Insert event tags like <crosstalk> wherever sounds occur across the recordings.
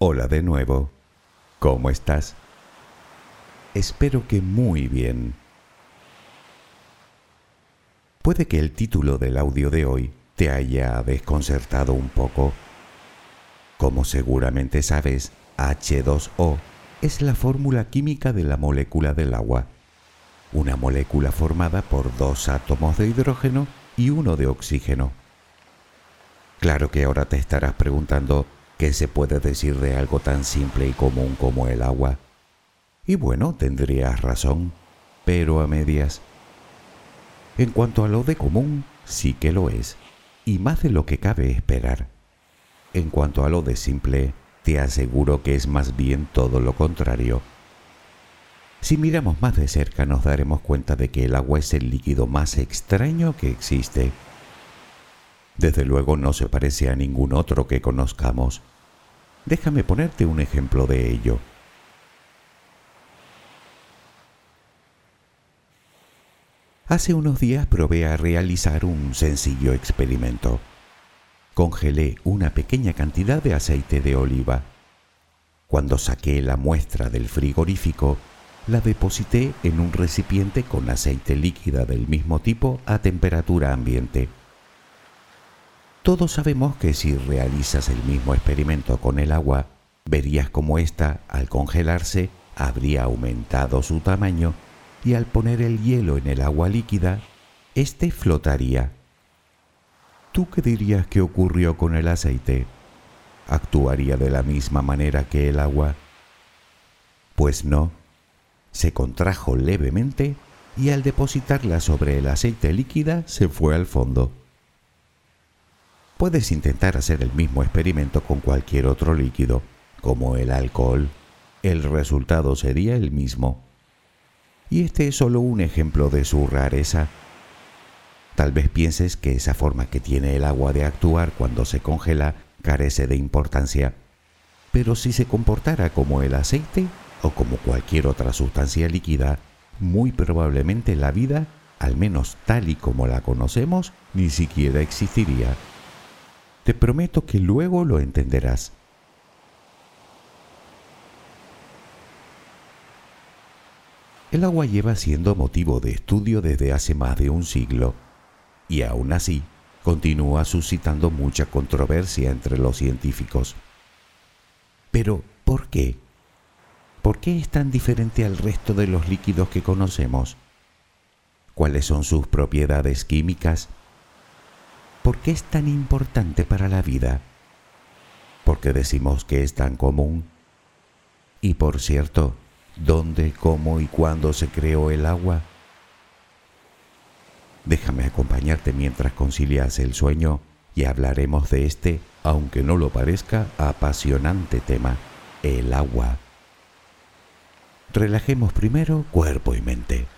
Hola de nuevo. ¿Cómo estás? Espero que muy bien. Puede que el título del audio de hoy te haya desconcertado un poco. Como seguramente sabes, H2O es la fórmula química de la molécula del agua. Una molécula formada por dos átomos de hidrógeno y uno de oxígeno. Claro que ahora te estarás preguntando, ¿Qué se puede decir de algo tan simple y común como el agua? Y bueno, tendrías razón, pero a medias. En cuanto a lo de común, sí que lo es, y más de lo que cabe esperar. En cuanto a lo de simple, te aseguro que es más bien todo lo contrario. Si miramos más de cerca nos daremos cuenta de que el agua es el líquido más extraño que existe. Desde luego no se parece a ningún otro que conozcamos. Déjame ponerte un ejemplo de ello. Hace unos días probé a realizar un sencillo experimento. Congelé una pequeña cantidad de aceite de oliva. Cuando saqué la muestra del frigorífico, la deposité en un recipiente con aceite líquida del mismo tipo a temperatura ambiente. Todos sabemos que si realizas el mismo experimento con el agua, verías cómo ésta, al congelarse, habría aumentado su tamaño y al poner el hielo en el agua líquida, éste flotaría. ¿Tú qué dirías que ocurrió con el aceite? ¿Actuaría de la misma manera que el agua? Pues no. Se contrajo levemente y al depositarla sobre el aceite líquida se fue al fondo. Puedes intentar hacer el mismo experimento con cualquier otro líquido, como el alcohol. El resultado sería el mismo. Y este es solo un ejemplo de su rareza. Tal vez pienses que esa forma que tiene el agua de actuar cuando se congela carece de importancia. Pero si se comportara como el aceite o como cualquier otra sustancia líquida, muy probablemente la vida, al menos tal y como la conocemos, ni siquiera existiría. Te prometo que luego lo entenderás. El agua lleva siendo motivo de estudio desde hace más de un siglo y aún así continúa suscitando mucha controversia entre los científicos. Pero, ¿por qué? ¿Por qué es tan diferente al resto de los líquidos que conocemos? ¿Cuáles son sus propiedades químicas? ¿Por qué es tan importante para la vida? ¿Por qué decimos que es tan común? Y por cierto, ¿dónde, cómo y cuándo se creó el agua? Déjame acompañarte mientras concilias el sueño y hablaremos de este, aunque no lo parezca, apasionante tema, el agua. Relajemos primero cuerpo y mente.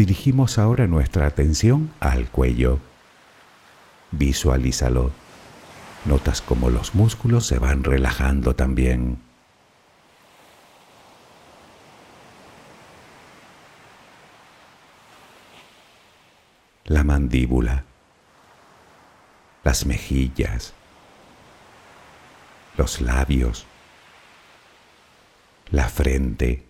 Dirigimos ahora nuestra atención al cuello. Visualízalo. Notas cómo los músculos se van relajando también. La mandíbula, las mejillas, los labios, la frente,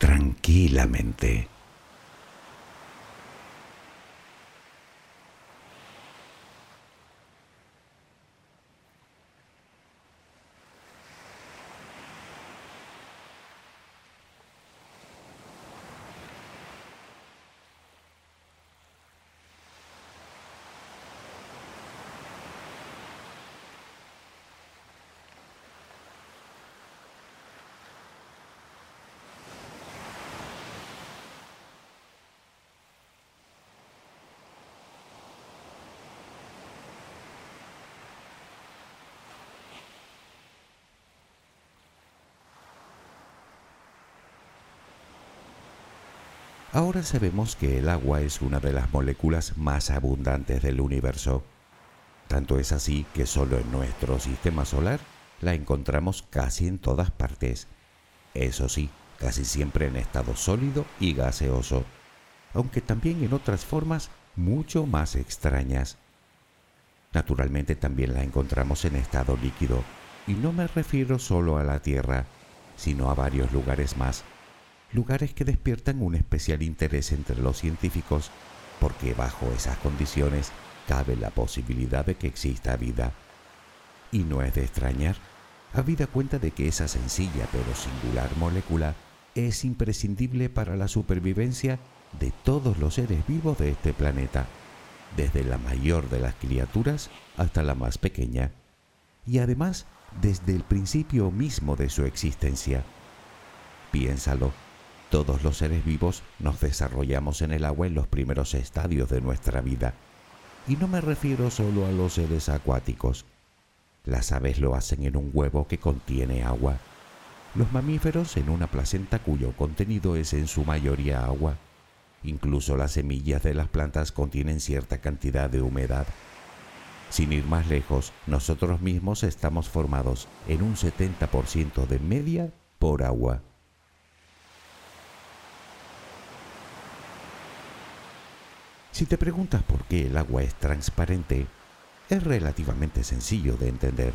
tranquilamente. Ahora sabemos que el agua es una de las moléculas más abundantes del universo. Tanto es así que solo en nuestro sistema solar la encontramos casi en todas partes. Eso sí, casi siempre en estado sólido y gaseoso, aunque también en otras formas mucho más extrañas. Naturalmente también la encontramos en estado líquido, y no me refiero solo a la Tierra, sino a varios lugares más lugares que despiertan un especial interés entre los científicos porque bajo esas condiciones cabe la posibilidad de que exista vida. Y no es de extrañar, habida cuenta de que esa sencilla pero singular molécula es imprescindible para la supervivencia de todos los seres vivos de este planeta, desde la mayor de las criaturas hasta la más pequeña, y además desde el principio mismo de su existencia. Piénsalo, todos los seres vivos nos desarrollamos en el agua en los primeros estadios de nuestra vida. Y no me refiero solo a los seres acuáticos. Las aves lo hacen en un huevo que contiene agua. Los mamíferos en una placenta cuyo contenido es en su mayoría agua. Incluso las semillas de las plantas contienen cierta cantidad de humedad. Sin ir más lejos, nosotros mismos estamos formados en un 70% de media por agua. Si te preguntas por qué el agua es transparente, es relativamente sencillo de entender,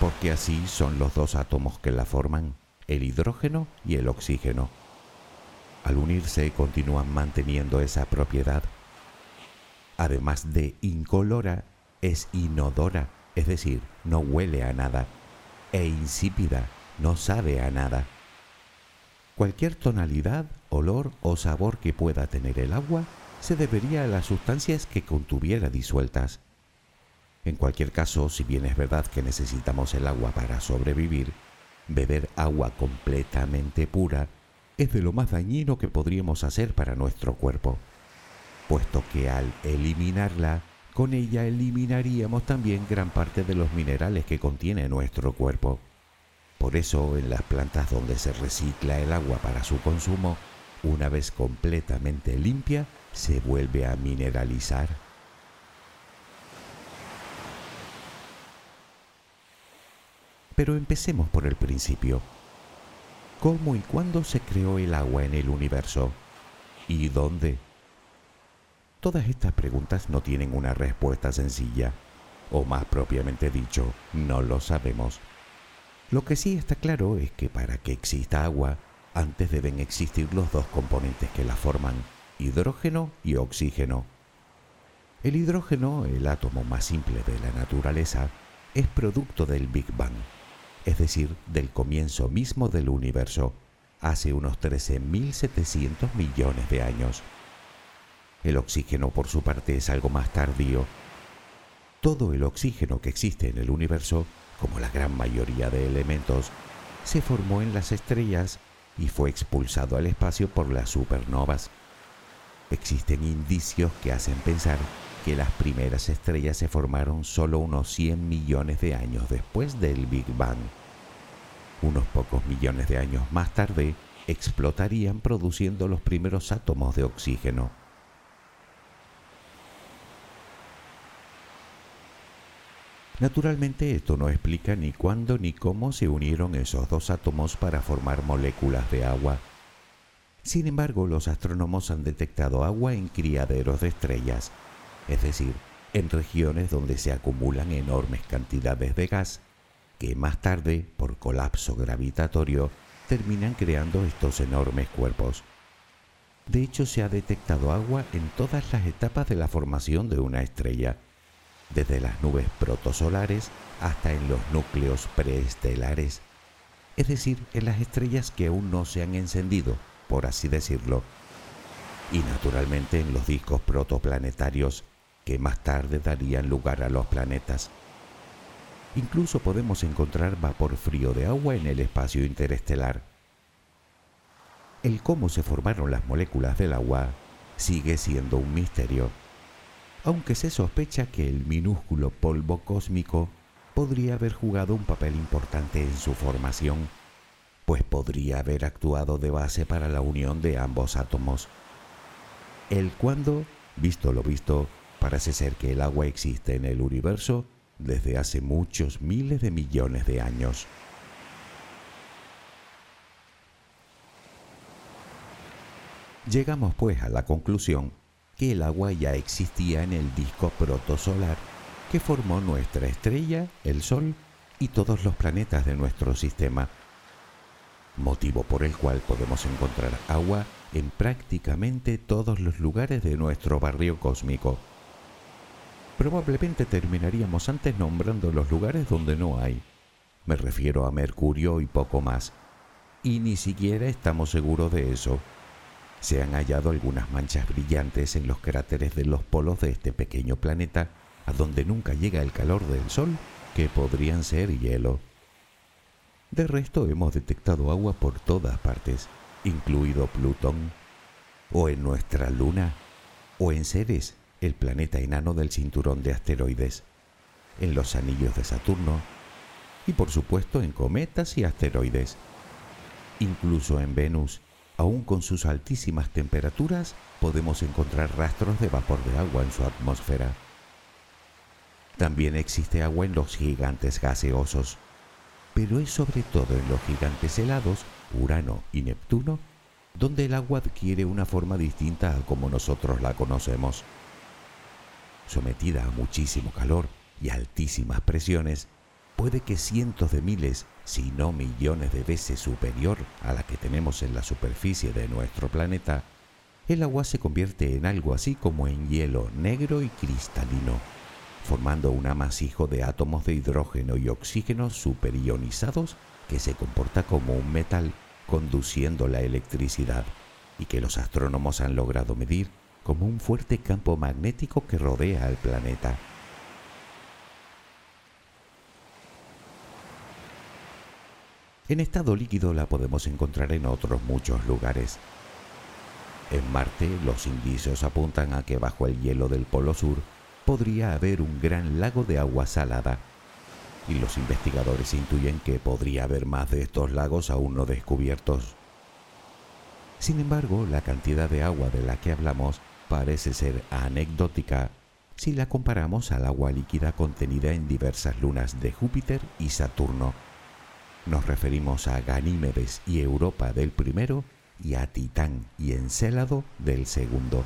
porque así son los dos átomos que la forman, el hidrógeno y el oxígeno. Al unirse continúan manteniendo esa propiedad. Además de incolora, es inodora, es decir, no huele a nada, e insípida, no sabe a nada. Cualquier tonalidad, olor o sabor que pueda tener el agua se debería a las sustancias que contuviera disueltas. En cualquier caso, si bien es verdad que necesitamos el agua para sobrevivir, beber agua completamente pura es de lo más dañino que podríamos hacer para nuestro cuerpo, puesto que al eliminarla, con ella eliminaríamos también gran parte de los minerales que contiene nuestro cuerpo. Por eso, en las plantas donde se recicla el agua para su consumo, una vez completamente limpia, se vuelve a mineralizar. Pero empecemos por el principio. ¿Cómo y cuándo se creó el agua en el universo? ¿Y dónde? Todas estas preguntas no tienen una respuesta sencilla, o más propiamente dicho, no lo sabemos. Lo que sí está claro es que para que exista agua, antes deben existir los dos componentes que la forman, hidrógeno y oxígeno. El hidrógeno, el átomo más simple de la naturaleza, es producto del Big Bang, es decir, del comienzo mismo del universo, hace unos 13.700 millones de años. El oxígeno, por su parte, es algo más tardío. Todo el oxígeno que existe en el universo, como la gran mayoría de elementos, se formó en las estrellas y fue expulsado al espacio por las supernovas. Existen indicios que hacen pensar que las primeras estrellas se formaron solo unos 100 millones de años después del Big Bang. Unos pocos millones de años más tarde explotarían produciendo los primeros átomos de oxígeno. Naturalmente esto no explica ni cuándo ni cómo se unieron esos dos átomos para formar moléculas de agua. Sin embargo, los astrónomos han detectado agua en criaderos de estrellas, es decir, en regiones donde se acumulan enormes cantidades de gas, que más tarde, por colapso gravitatorio, terminan creando estos enormes cuerpos. De hecho, se ha detectado agua en todas las etapas de la formación de una estrella desde las nubes protosolares hasta en los núcleos preestelares, es decir, en las estrellas que aún no se han encendido, por así decirlo, y naturalmente en los discos protoplanetarios que más tarde darían lugar a los planetas. Incluso podemos encontrar vapor frío de agua en el espacio interestelar. El cómo se formaron las moléculas del agua sigue siendo un misterio aunque se sospecha que el minúsculo polvo cósmico podría haber jugado un papel importante en su formación, pues podría haber actuado de base para la unión de ambos átomos. El cuando, visto lo visto, parece ser que el agua existe en el universo desde hace muchos miles de millones de años. Llegamos pues a la conclusión que el agua ya existía en el disco protosolar que formó nuestra estrella, el Sol y todos los planetas de nuestro sistema, motivo por el cual podemos encontrar agua en prácticamente todos los lugares de nuestro barrio cósmico. Probablemente terminaríamos antes nombrando los lugares donde no hay. Me refiero a Mercurio y poco más. Y ni siquiera estamos seguros de eso se han hallado algunas manchas brillantes en los cráteres de los polos de este pequeño planeta, a donde nunca llega el calor del Sol, que podrían ser hielo. De resto hemos detectado agua por todas partes, incluido Plutón, o en nuestra Luna, o en Ceres, el planeta enano del cinturón de asteroides, en los anillos de Saturno, y por supuesto en cometas y asteroides, incluso en Venus Aún con sus altísimas temperaturas, podemos encontrar rastros de vapor de agua en su atmósfera. También existe agua en los gigantes gaseosos, pero es sobre todo en los gigantes helados, Urano y Neptuno, donde el agua adquiere una forma distinta a como nosotros la conocemos. Sometida a muchísimo calor y altísimas presiones, puede que cientos de miles, si no millones de veces superior a la que tenemos en la superficie de nuestro planeta, el agua se convierte en algo así como en hielo negro y cristalino, formando un amasijo de átomos de hidrógeno y oxígeno superionizados que se comporta como un metal conduciendo la electricidad y que los astrónomos han logrado medir como un fuerte campo magnético que rodea al planeta. En estado líquido la podemos encontrar en otros muchos lugares. En Marte los indicios apuntan a que bajo el hielo del Polo Sur podría haber un gran lago de agua salada, y los investigadores intuyen que podría haber más de estos lagos aún no descubiertos. Sin embargo, la cantidad de agua de la que hablamos parece ser anecdótica si la comparamos al agua líquida contenida en diversas lunas de Júpiter y Saturno Nos referimos a Ganímedes y Europa del primero y a Titán y Encélado del segundo.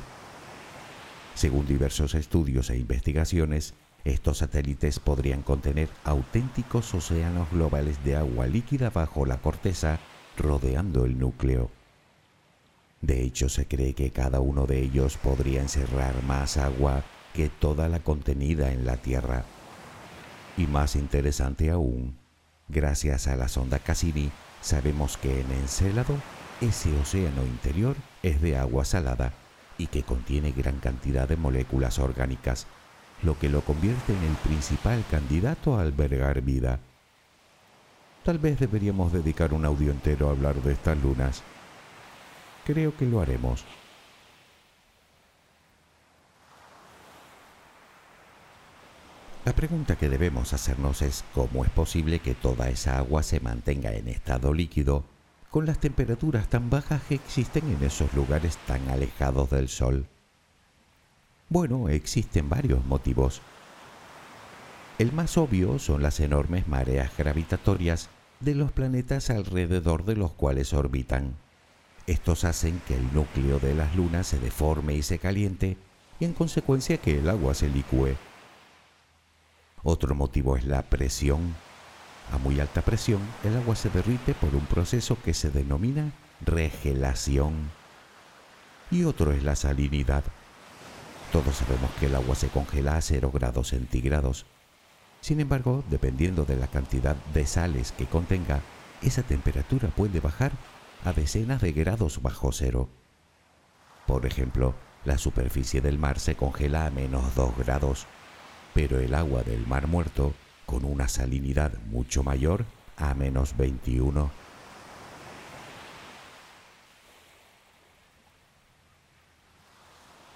Según diversos estudios e investigaciones, estos satélites podrían contener auténticos océanos globales de agua líquida bajo la corteza rodeando el núcleo. De hecho, se cree que cada uno de ellos podría encerrar más agua que toda la contenida en la Tierra. Y más interesante aún, gracias a la sonda Cassini, sabemos que en Encélado ese océano interior es de agua salada y que contiene gran cantidad de moléculas orgánicas, lo que lo convierte en el principal candidato a albergar vida. Tal vez deberíamos dedicar un audio entero a hablar de estas lunas. Creo que lo haremos. La pregunta que debemos hacernos es cómo es posible que toda esa agua se mantenga en estado líquido con las temperaturas tan bajas que existen en esos lugares tan alejados del Sol. Bueno, existen varios motivos. El más obvio son las enormes mareas gravitatorias de los planetas alrededor de los cuales orbitan. Estos hacen que el núcleo de las lunas se deforme y se caliente y en consecuencia que el agua se licúe. Otro motivo es la presión. A muy alta presión, el agua se derrite por un proceso que se denomina regelación. Y otro es la salinidad. Todos sabemos que el agua se congela a 0 grados centígrados. Sin embargo, dependiendo de la cantidad de sales que contenga, esa temperatura puede bajar a decenas de grados bajo cero. Por ejemplo, la superficie del mar se congela a menos 2 grados pero el agua del Mar Muerto, con una salinidad mucho mayor, a menos 21.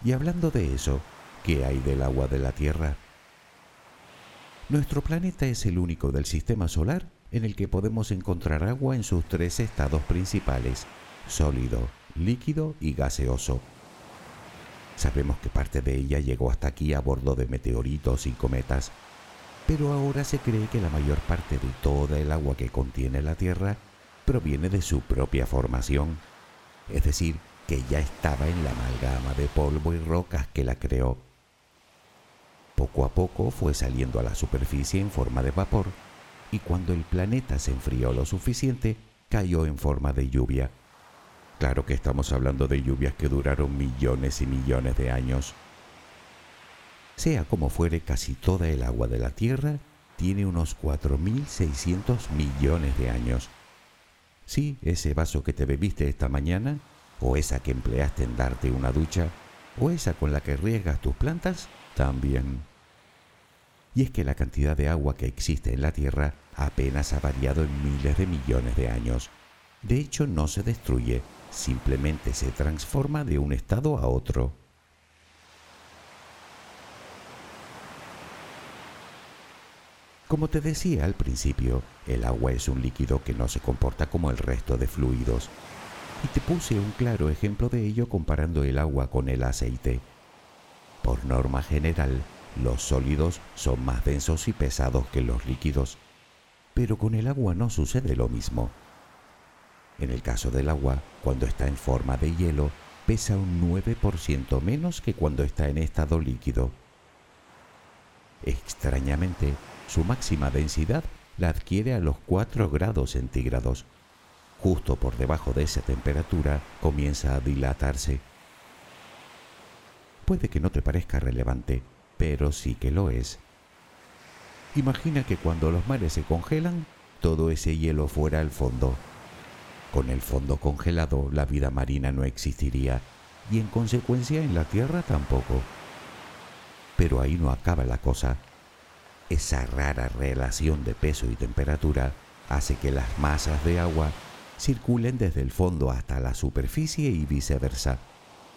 Y hablando de eso, ¿qué hay del agua de la Tierra? Nuestro planeta es el único del sistema solar en el que podemos encontrar agua en sus tres estados principales, sólido, líquido y gaseoso. Sabemos que parte de ella llegó hasta aquí a bordo de meteoritos y cometas, pero ahora se cree que la mayor parte de toda el agua que contiene la Tierra proviene de su propia formación, es decir, que ya estaba en la amalgama de polvo y rocas que la creó. Poco a poco fue saliendo a la superficie en forma de vapor, y cuando el planeta se enfrió lo suficiente, cayó en forma de lluvia. Claro que estamos hablando de lluvias que duraron millones y millones de años. Sea como fuere, casi toda el agua de la Tierra tiene unos 4.600 millones de años. Sí, ese vaso que te bebiste esta mañana, o esa que empleaste en darte una ducha, o esa con la que riegas tus plantas, también. Y es que la cantidad de agua que existe en la Tierra apenas ha variado en miles de millones de años. De hecho, no se destruye, simplemente se transforma de un estado a otro. Como te decía al principio, el agua es un líquido que no se comporta como el resto de fluidos. Y te puse un claro ejemplo de ello comparando el agua con el aceite. Por norma general, los sólidos son más densos y pesados que los líquidos, pero con el agua no sucede lo mismo. En el caso del agua, cuando está en forma de hielo, pesa un 9% menos que cuando está en estado líquido. Extrañamente, su máxima densidad la adquiere a los 4 grados centígrados. Justo por debajo de esa temperatura comienza a dilatarse. Puede que no te parezca relevante, pero sí que lo es. Imagina que cuando los mares se congelan, todo ese hielo fuera al fondo con el fondo congelado la vida marina no existiría y en consecuencia en la Tierra tampoco. Pero ahí no acaba la cosa. Esa rara relación de peso y temperatura hace que las masas de agua circulen desde el fondo hasta la superficie y viceversa,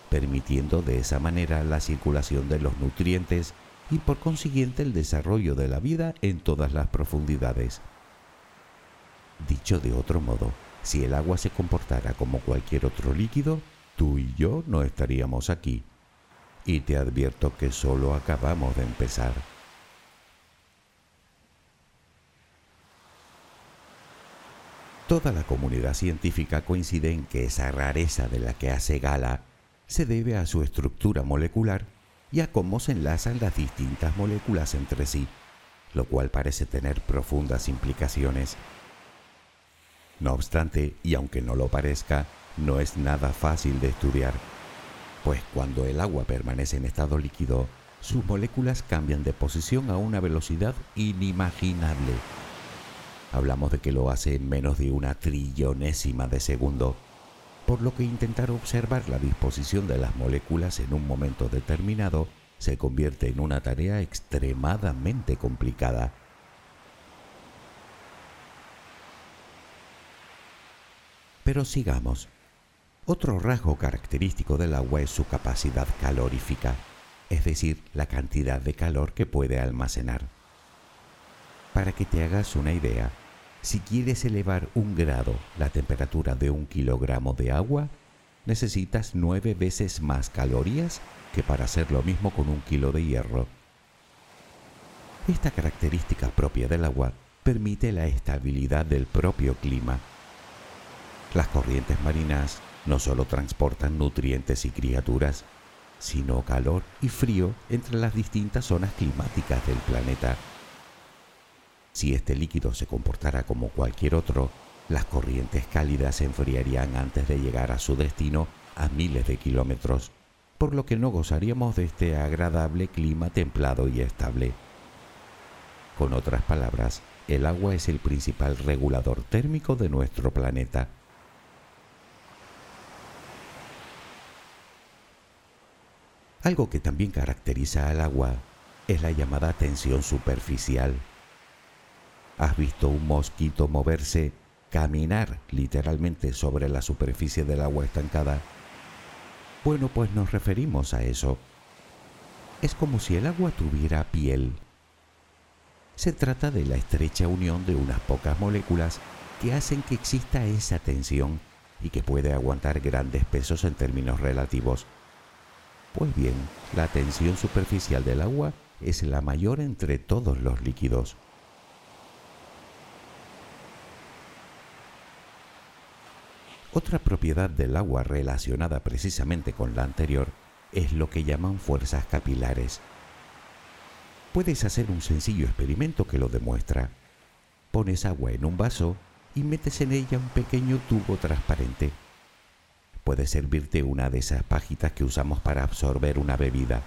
permitiendo de esa manera la circulación de los nutrientes y por consiguiente el desarrollo de la vida en todas las profundidades. Dicho de otro modo, si el agua se comportara como cualquier otro líquido, tú y yo no estaríamos aquí. Y te advierto que solo acabamos de empezar. Toda la comunidad científica coincide en que esa rareza de la que hace gala se debe a su estructura molecular y a cómo se enlazan las distintas moléculas entre sí, lo cual parece tener profundas implicaciones. No obstante, y aunque no lo parezca, no es nada fácil de estudiar, pues cuando el agua permanece en estado líquido, sus moléculas cambian de posición a una velocidad inimaginable. Hablamos de que lo hace en menos de una trillonésima de segundo, por lo que intentar observar la disposición de las moléculas en un momento determinado se convierte en una tarea extremadamente complicada. Pero sigamos. Otro rasgo característico del agua es su capacidad calorífica, es decir, la cantidad de calor que puede almacenar. Para que te hagas una idea, si quieres elevar un grado la temperatura de un kilogramo de agua, necesitas nueve veces más calorías que para hacer lo mismo con un kilo de hierro. Esta característica propia del agua permite la estabilidad del propio clima. Las corrientes marinas no solo transportan nutrientes y criaturas, sino calor y frío entre las distintas zonas climáticas del planeta. Si este líquido se comportara como cualquier otro, las corrientes cálidas se enfriarían antes de llegar a su destino a miles de kilómetros, por lo que no gozaríamos de este agradable clima templado y estable. Con otras palabras, el agua es el principal regulador térmico de nuestro planeta. Algo que también caracteriza al agua es la llamada tensión superficial. ¿Has visto un mosquito moverse, caminar literalmente sobre la superficie del agua estancada? Bueno, pues nos referimos a eso. Es como si el agua tuviera piel. Se trata de la estrecha unión de unas pocas moléculas que hacen que exista esa tensión y que puede aguantar grandes pesos en términos relativos pues bien, la tensión superficial del agua es la mayor entre todos los líquidos. Otra propiedad del agua relacionada precisamente con la anterior es lo que llaman fuerzas capilares. Puedes hacer un sencillo experimento que lo demuestra. Pones agua en un vaso y metes en ella un pequeño tubo transparente puede servirte una de esas pajitas que usamos para absorber una bebida.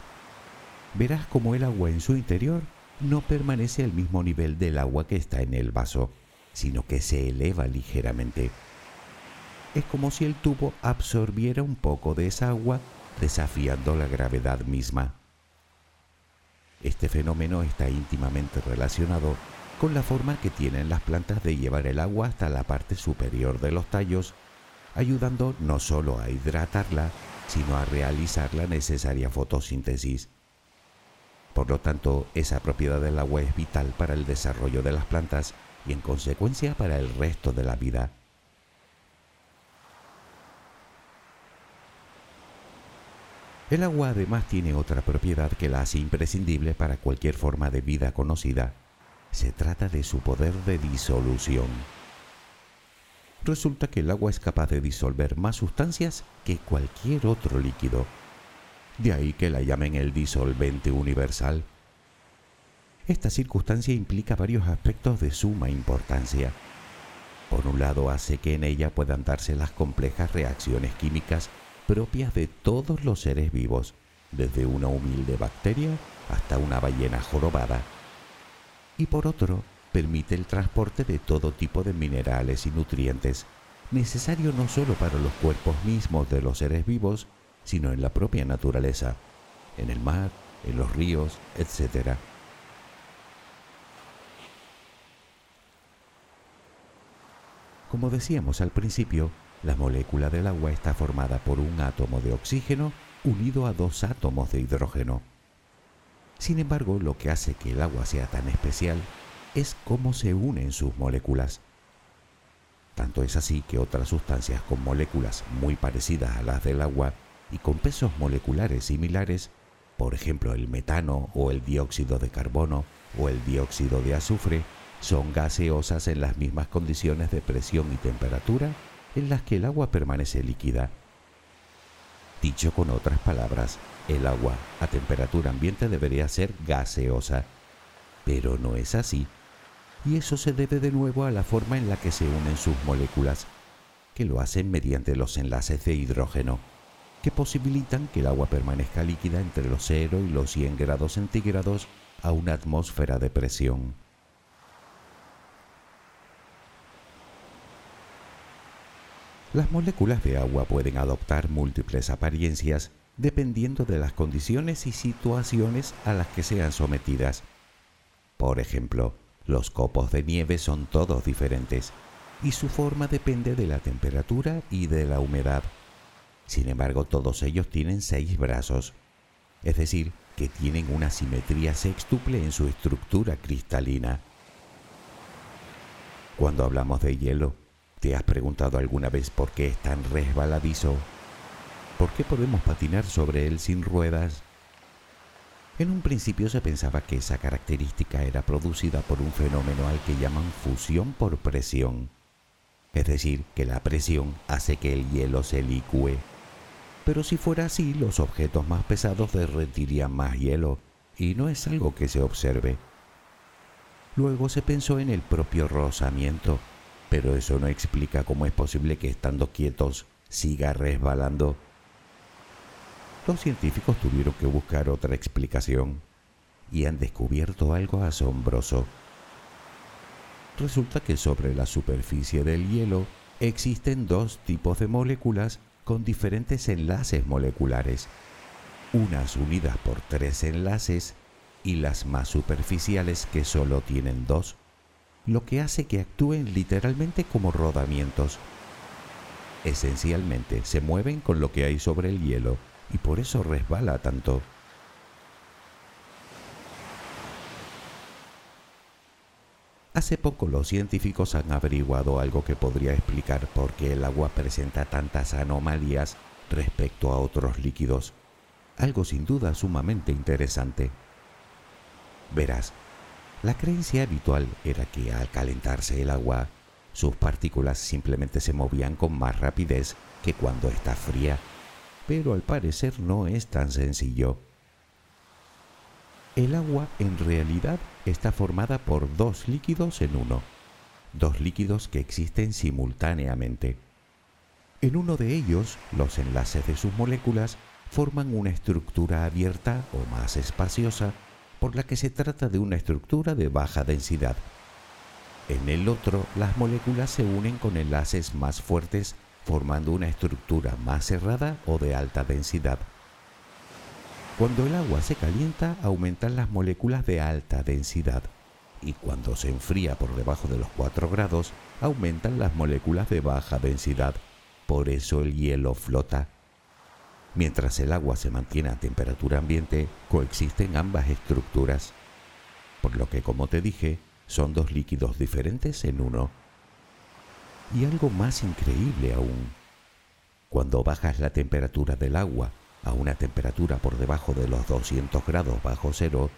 Verás como el agua en su interior no permanece al mismo nivel del agua que está en el vaso, sino que se eleva ligeramente. Es como si el tubo absorbiera un poco de esa agua, desafiando la gravedad misma. Este fenómeno está íntimamente relacionado con la forma que tienen las plantas de llevar el agua hasta la parte superior de los tallos ayudando no solo a hidratarla, sino a realizar la necesaria fotosíntesis. Por lo tanto, esa propiedad del agua es vital para el desarrollo de las plantas y en consecuencia para el resto de la vida. El agua además tiene otra propiedad que la hace imprescindible para cualquier forma de vida conocida. Se trata de su poder de disolución resulta que el agua es capaz de disolver más sustancias que cualquier otro líquido. De ahí que la llamen el disolvente universal. Esta circunstancia implica varios aspectos de suma importancia. Por un lado, hace que en ella puedan darse las complejas reacciones químicas propias de todos los seres vivos, desde una humilde bacteria hasta una ballena jorobada. Y por otro, permite el transporte de todo tipo de minerales y nutrientes, necesario no solo para los cuerpos mismos de los seres vivos, sino en la propia naturaleza, en el mar, en los ríos, etc. Como decíamos al principio, la molécula del agua está formada por un átomo de oxígeno unido a dos átomos de hidrógeno. Sin embargo, lo que hace que el agua sea tan especial es cómo se unen sus moléculas. Tanto es así que otras sustancias con moléculas muy parecidas a las del agua y con pesos moleculares similares, por ejemplo el metano o el dióxido de carbono o el dióxido de azufre, son gaseosas en las mismas condiciones de presión y temperatura en las que el agua permanece líquida. Dicho con otras palabras, el agua a temperatura ambiente debería ser gaseosa, pero no es así. Y eso se debe de nuevo a la forma en la que se unen sus moléculas, que lo hacen mediante los enlaces de hidrógeno, que posibilitan que el agua permanezca líquida entre los 0 y los 100 grados centígrados a una atmósfera de presión. Las moléculas de agua pueden adoptar múltiples apariencias dependiendo de las condiciones y situaciones a las que sean sometidas. Por ejemplo, los copos de nieve son todos diferentes y su forma depende de la temperatura y de la humedad. Sin embargo, todos ellos tienen seis brazos, es decir, que tienen una simetría sextuple en su estructura cristalina. Cuando hablamos de hielo, ¿Te has preguntado alguna vez por qué es tan resbaladizo? ¿Por qué podemos patinar sobre él sin ruedas? En un principio se pensaba que esa característica era producida por un fenómeno al que llaman fusión por presión. Es decir, que la presión hace que el hielo se licúe. Pero si fuera así, los objetos más pesados derretirían más hielo, y no es algo que se observe. Luego se pensó en el propio rozamiento, pero eso no explica cómo es posible que estando quietos siga resbalando. Los científicos tuvieron que buscar otra explicación y han descubierto algo asombroso. Resulta que sobre la superficie del hielo existen dos tipos de moléculas con diferentes enlaces moleculares, unas unidas por tres enlaces y las más superficiales que solo tienen dos lo que hace que actúen literalmente como rodamientos. Esencialmente se mueven con lo que hay sobre el hielo y por eso resbala tanto. Hace poco los científicos han averiguado algo que podría explicar por qué el agua presenta tantas anomalías respecto a otros líquidos. Algo sin duda sumamente interesante. Verás, la creencia habitual era que al calentarse el agua, sus partículas simplemente se movían con más rapidez que cuando está fría, pero al parecer no es tan sencillo. El agua en realidad está formada por dos líquidos en uno, dos líquidos que existen simultáneamente. En uno de ellos, los enlaces de sus moléculas forman una estructura abierta o más espaciosa por la que se trata de una estructura de baja densidad. En el otro, las moléculas se unen con enlaces más fuertes formando una estructura más cerrada o de alta densidad. Cuando el agua se calienta, aumentan las moléculas de alta densidad y cuando se enfría por debajo de los 4 grados, aumentan las moléculas de baja densidad. Por eso el hielo flota. Mientras el agua se mantiene a temperatura ambiente, coexisten ambas estructuras, por lo que, como te dije, son dos líquidos diferentes en uno. Y algo más increíble aún, cuando bajas la temperatura del agua a una temperatura por debajo de los 200 grados bajo cero,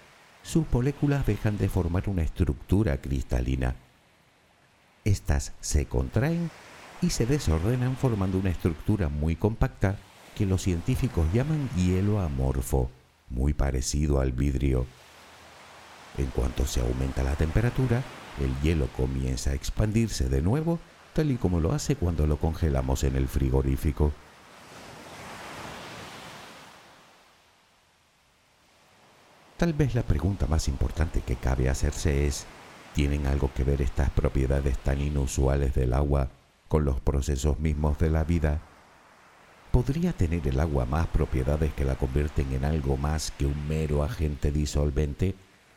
sus moléculas dejan de formar una estructura cristalina. Estas se contraen y se desordenan formando una estructura muy compacta que los científicos llaman hielo amorfo, muy parecido al vidrio. En cuanto se aumenta la temperatura, el hielo comienza a expandirse de nuevo, tal y como lo hace cuando lo congelamos en el frigorífico. Tal vez la pregunta más importante que cabe hacerse es, ¿tienen algo que ver estas propiedades tan inusuales del agua con los procesos mismos de la vida? ¿Podría tener el agua más propiedades que la convierten en algo más que un mero agente disolvente,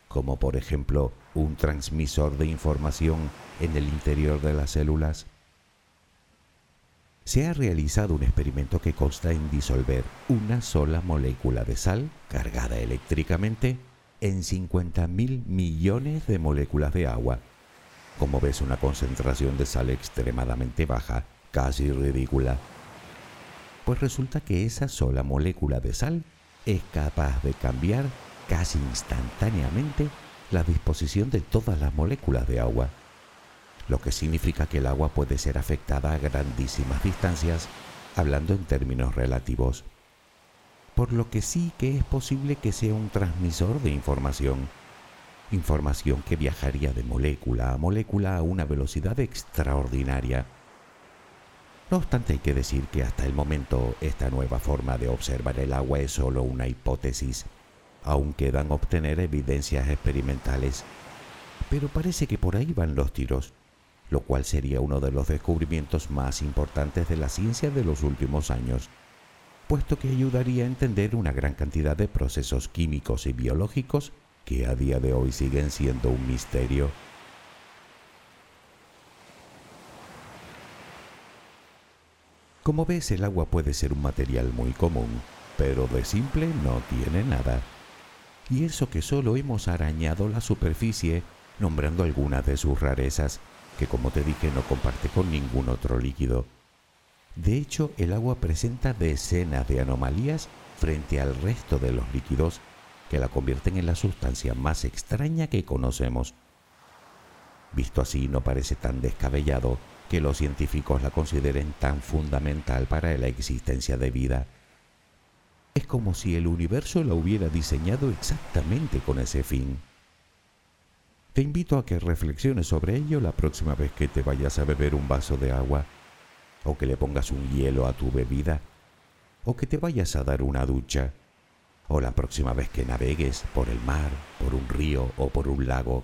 como por ejemplo un transmisor de información en el interior de las células? Se ha realizado un experimento que consta en disolver una sola molécula de sal cargada eléctricamente en 50.000 millones de moléculas de agua. Como ves, una concentración de sal extremadamente baja, casi ridícula pues resulta que esa sola molécula de sal es capaz de cambiar casi instantáneamente la disposición de todas las moléculas de agua, lo que significa que el agua puede ser afectada a grandísimas distancias, hablando en términos relativos. Por lo que sí que es posible que sea un transmisor de información, información que viajaría de molécula a molécula a una velocidad extraordinaria. No obstante, hay que decir que hasta el momento esta nueva forma de observar el agua es solo una hipótesis. Aún quedan obtener evidencias experimentales. Pero parece que por ahí van los tiros lo cual sería uno de los descubrimientos más importantes de la ciencia de los últimos años, puesto que ayudaría a entender una gran cantidad de procesos químicos y biológicos que a día de hoy siguen siendo un misterio. Como ves, el agua puede ser un material muy común, pero de simple no tiene nada. Y eso que solo hemos arañado la superficie nombrando algunas de sus rarezas que como te dije no comparte con ningún otro líquido. De hecho, el agua presenta decenas de anomalías frente al resto de los líquidos que la convierten en la sustancia más extraña que conocemos. Visto así, no parece tan descabellado que los científicos la consideren tan fundamental para la existencia de vida. Es como si el universo la hubiera diseñado exactamente con ese fin. Te invito a que reflexiones sobre ello la próxima vez que te vayas a beber un vaso de agua, o que le pongas un hielo a tu bebida, o que te vayas a dar una ducha, o la próxima vez que navegues por el mar, por un río o por un lago,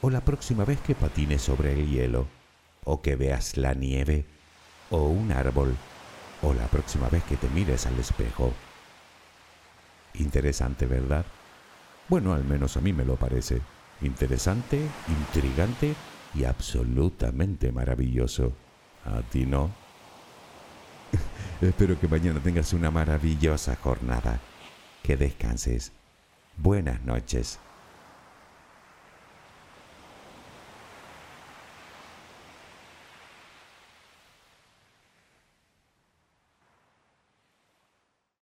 o la próxima vez que patines sobre el hielo, o que veas la nieve, o un árbol, o la próxima vez que te mires al espejo. Interesante, ¿verdad? Bueno, al menos a mí me lo parece interesante, intrigante y absolutamente maravilloso. ¿A ti no? <laughs> Espero que mañana tengas una maravillosa jornada. Que descanses. Buenas noches.